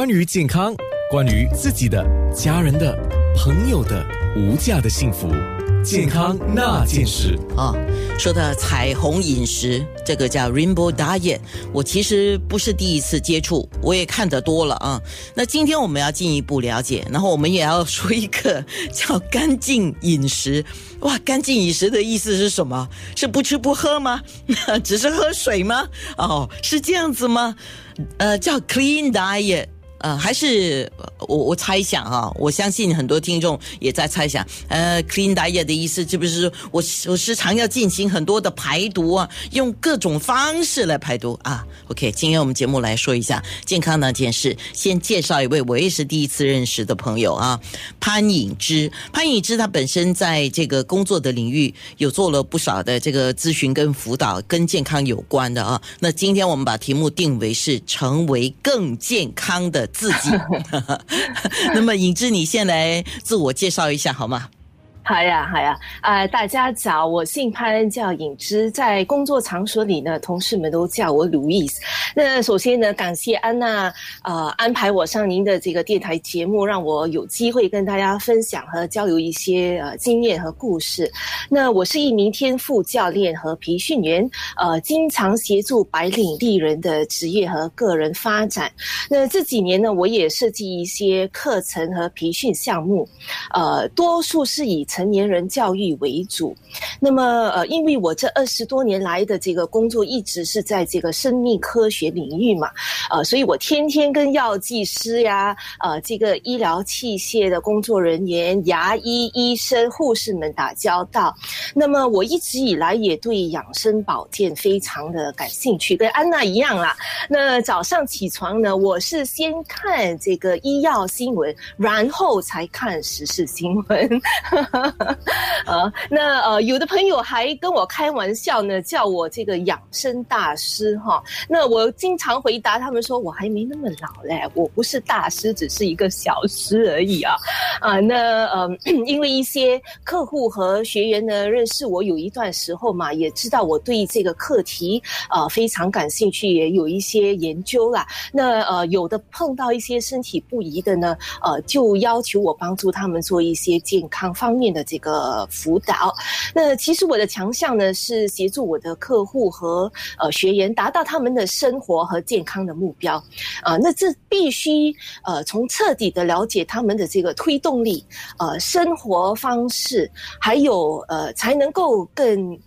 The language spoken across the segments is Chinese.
关于健康，关于自己的、家人的、朋友的无价的幸福，健康那件事啊，说的彩虹饮食，这个叫 Rainbow Diet，我其实不是第一次接触，我也看得多了啊。那今天我们要进一步了解，然后我们也要说一个叫干净饮食。哇，干净饮食的意思是什么？是不吃不喝吗？只是喝水吗？哦，是这样子吗？呃，叫 Clean Diet。呃，还是我我猜想啊，我相信很多听众也在猜想。呃，clean diet 的意思是不是我我时常要进行很多的排毒啊，用各种方式来排毒啊？OK，今天我们节目来说一下健康那件事。先介绍一位我也是第一次认识的朋友啊，潘颖之。潘颖之他本身在这个工作的领域有做了不少的这个咨询跟辅导，跟健康有关的啊。那今天我们把题目定为是成为更健康的。自己，那么尹志，你先来自我介绍一下好吗？好呀，好呀，啊，大家早，我姓潘，叫尹之，在工作场所里呢，同事们都叫我 Louis。那首先呢，感谢安娜，呃，安排我上您的这个电台节目，让我有机会跟大家分享和交流一些呃经验和故事。那我是一名天赋教练和培训员，呃，经常协助白领丽人的职业和个人发展。那这几年呢，我也设计一些课程和培训项目，呃，多数是以。成年人教育为主，那么呃，因为我这二十多年来的这个工作一直是在这个生命科学领域嘛，呃，所以我天天跟药剂师呀，呃，这个医疗器械的工作人员、牙医、医生、护士们打交道。那么我一直以来也对养生保健非常的感兴趣，跟安娜一样啦。那早上起床呢，我是先看这个医药新闻，然后才看时事新闻。呃，那呃，有的朋友还跟我开玩笑呢，叫我这个养生大师哈。那我经常回答他们说，我还没那么老嘞，我不是大师，只是一个小师而已啊。啊，那呃，因为一些客户和学员呢认识我有一段时候嘛，也知道我对这个课题呃非常感兴趣，也有一些研究啦。那呃，有的碰到一些身体不宜的呢，呃，就要求我帮助他们做一些健康方面的。这个辅导，那其实我的强项呢是协助我的客户和呃学员达到他们的身活和健康的目标，啊，那这必须呃从彻底的了解他们的这个推动力，呃生活方式，还有呃才能够更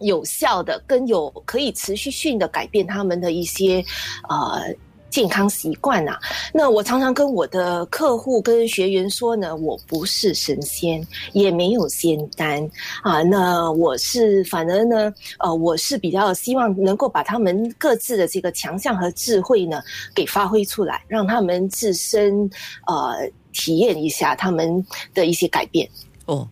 有效的、更有可以持续性的改变他们的一些呃。健康习惯啊，那我常常跟我的客户跟学员说呢，我不是神仙，也没有仙丹啊。那我是反而呢，呃，我是比较希望能够把他们各自的这个强项和智慧呢，给发挥出来，让他们自身呃体验一下他们的一些改变哦。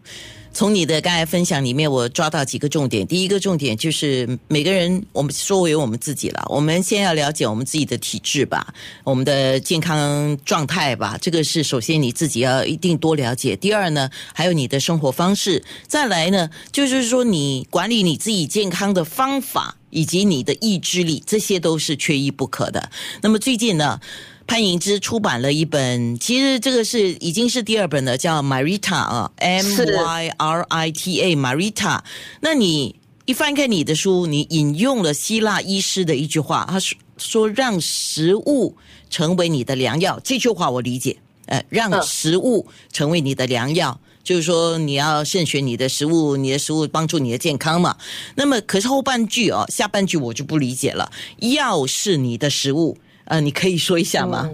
从你的刚才分享里面，我抓到几个重点。第一个重点就是每个人，我们说为我们自己了。我们先要了解我们自己的体质吧，我们的健康状态吧。这个是首先你自己要一定多了解。第二呢，还有你的生活方式。再来呢，就是说你管理你自己健康的方法以及你的意志力，这些都是缺一不可的。那么最近呢？潘迎之出版了一本，其实这个是已经是第二本了，叫 Marita 啊，M Y R I T A Marita。那你一翻开你的书，你引用了希腊医师的一句话，他说说让食物成为你的良药。这句话我理解，呃，让食物成为你的良药，就是说你要慎选你的食物，你的食物帮助你的健康嘛。那么可是后半句哦，下半句我就不理解了，药是你的食物。呃，你可以说一下吗？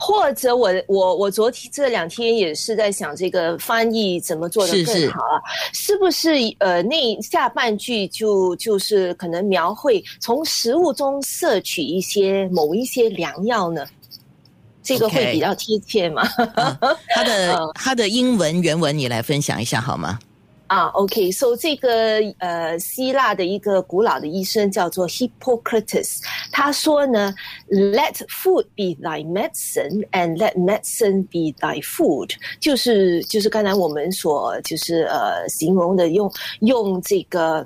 或者我我我昨天这两天也是在想这个翻译怎么做的更好啊？是不是呃那下半句就就是可能描绘从食物中摄取一些某一些良药呢？这个会比较贴切吗？他的 他的英文原文你来分享一下好吗？啊，OK，so 这个呃，希腊的一个古老的医生叫做 Hippocrates，他说呢，Let food be thy medicine and let medicine be thy food，就是就是刚才我们所就是呃形容的用用这个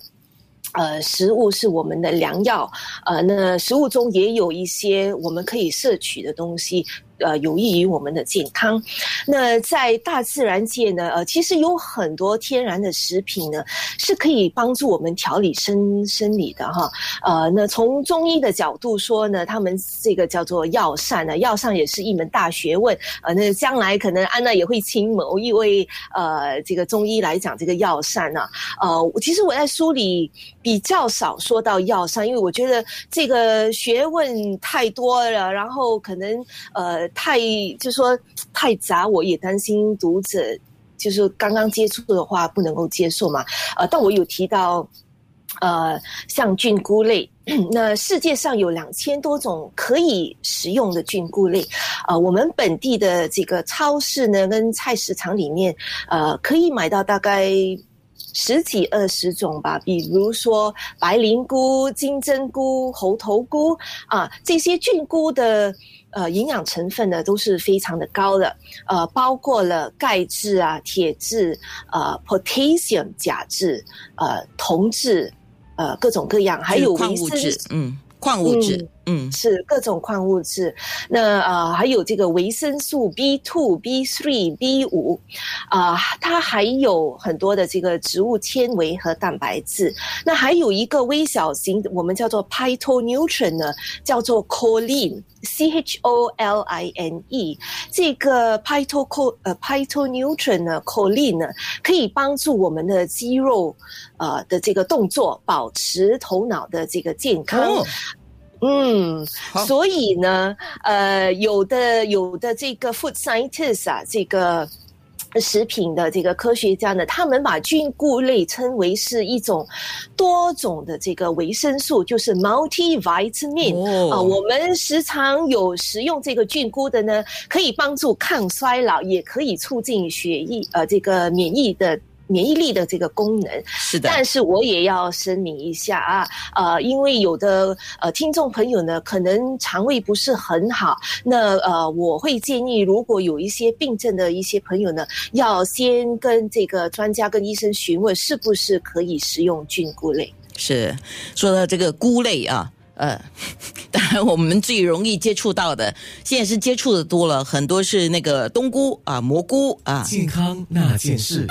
呃食物是我们的良药，呃那食物中也有一些我们可以摄取的东西。呃有益于我们的健康。那在大自然界呢，呃，其实有很多天然的食品呢，是可以帮助我们调理生生理的哈。呃，那从中医的角度说呢，他们这个叫做药膳呢，药膳也是一门大学问。呃，那将来可能安娜也会请某一位呃这个中医来讲这个药膳呢。呃，其实我在书里比较少说到药膳，因为我觉得这个学问太多了，然后可能呃太就说太杂，我也担心读者就是刚刚接触的话不能够接受嘛。呃，但我有提到。呃，像菌菇类，那世界上有两千多种可以食用的菌菇类，呃，我们本地的这个超市呢，跟菜市场里面，呃，可以买到大概十几二十种吧。比如说白灵菇、金针菇、猴头菇啊，这些菌菇的呃营养成分呢，都是非常的高的，呃，包括了钙质啊、铁质、呃，potassium 钾质、呃，铜质。呃，各种各样，还有矿物质，嗯，矿物质，嗯，是各种矿物质。那呃，还有这个维生素 B two、B three、B 五，啊，它还有很多的这个植物纤维和蛋白质。那还有一个微小型，我们叫做 phytonutrient 呢，叫做 choline。C H O L I N E 这个 phyto 呃 phytonutrient 呢，choline 呢，可以帮助我们的肌肉呃的这个动作，保持头脑的这个健康。嗯，所以呢，呃，有的有的这个 food scientists 啊，这个。食品的这个科学家呢，他们把菌菇类称为是一种多种的这个维生素，就是 multivitamin 啊。我们时常有食用这个菌菇的呢，可以帮助抗衰老，也可以促进血液呃这个免疫的。免疫力的这个功能是的，但是我也要声明一下啊，呃，因为有的呃听众朋友呢，可能肠胃不是很好，那呃，我会建议，如果有一些病症的一些朋友呢，要先跟这个专家跟医生询问，是不是可以食用菌菇类。是说到这个菇类啊，呃，当然我们最容易接触到的，现在是接触的多了很多是那个冬菇啊、蘑菇啊，健康那件事。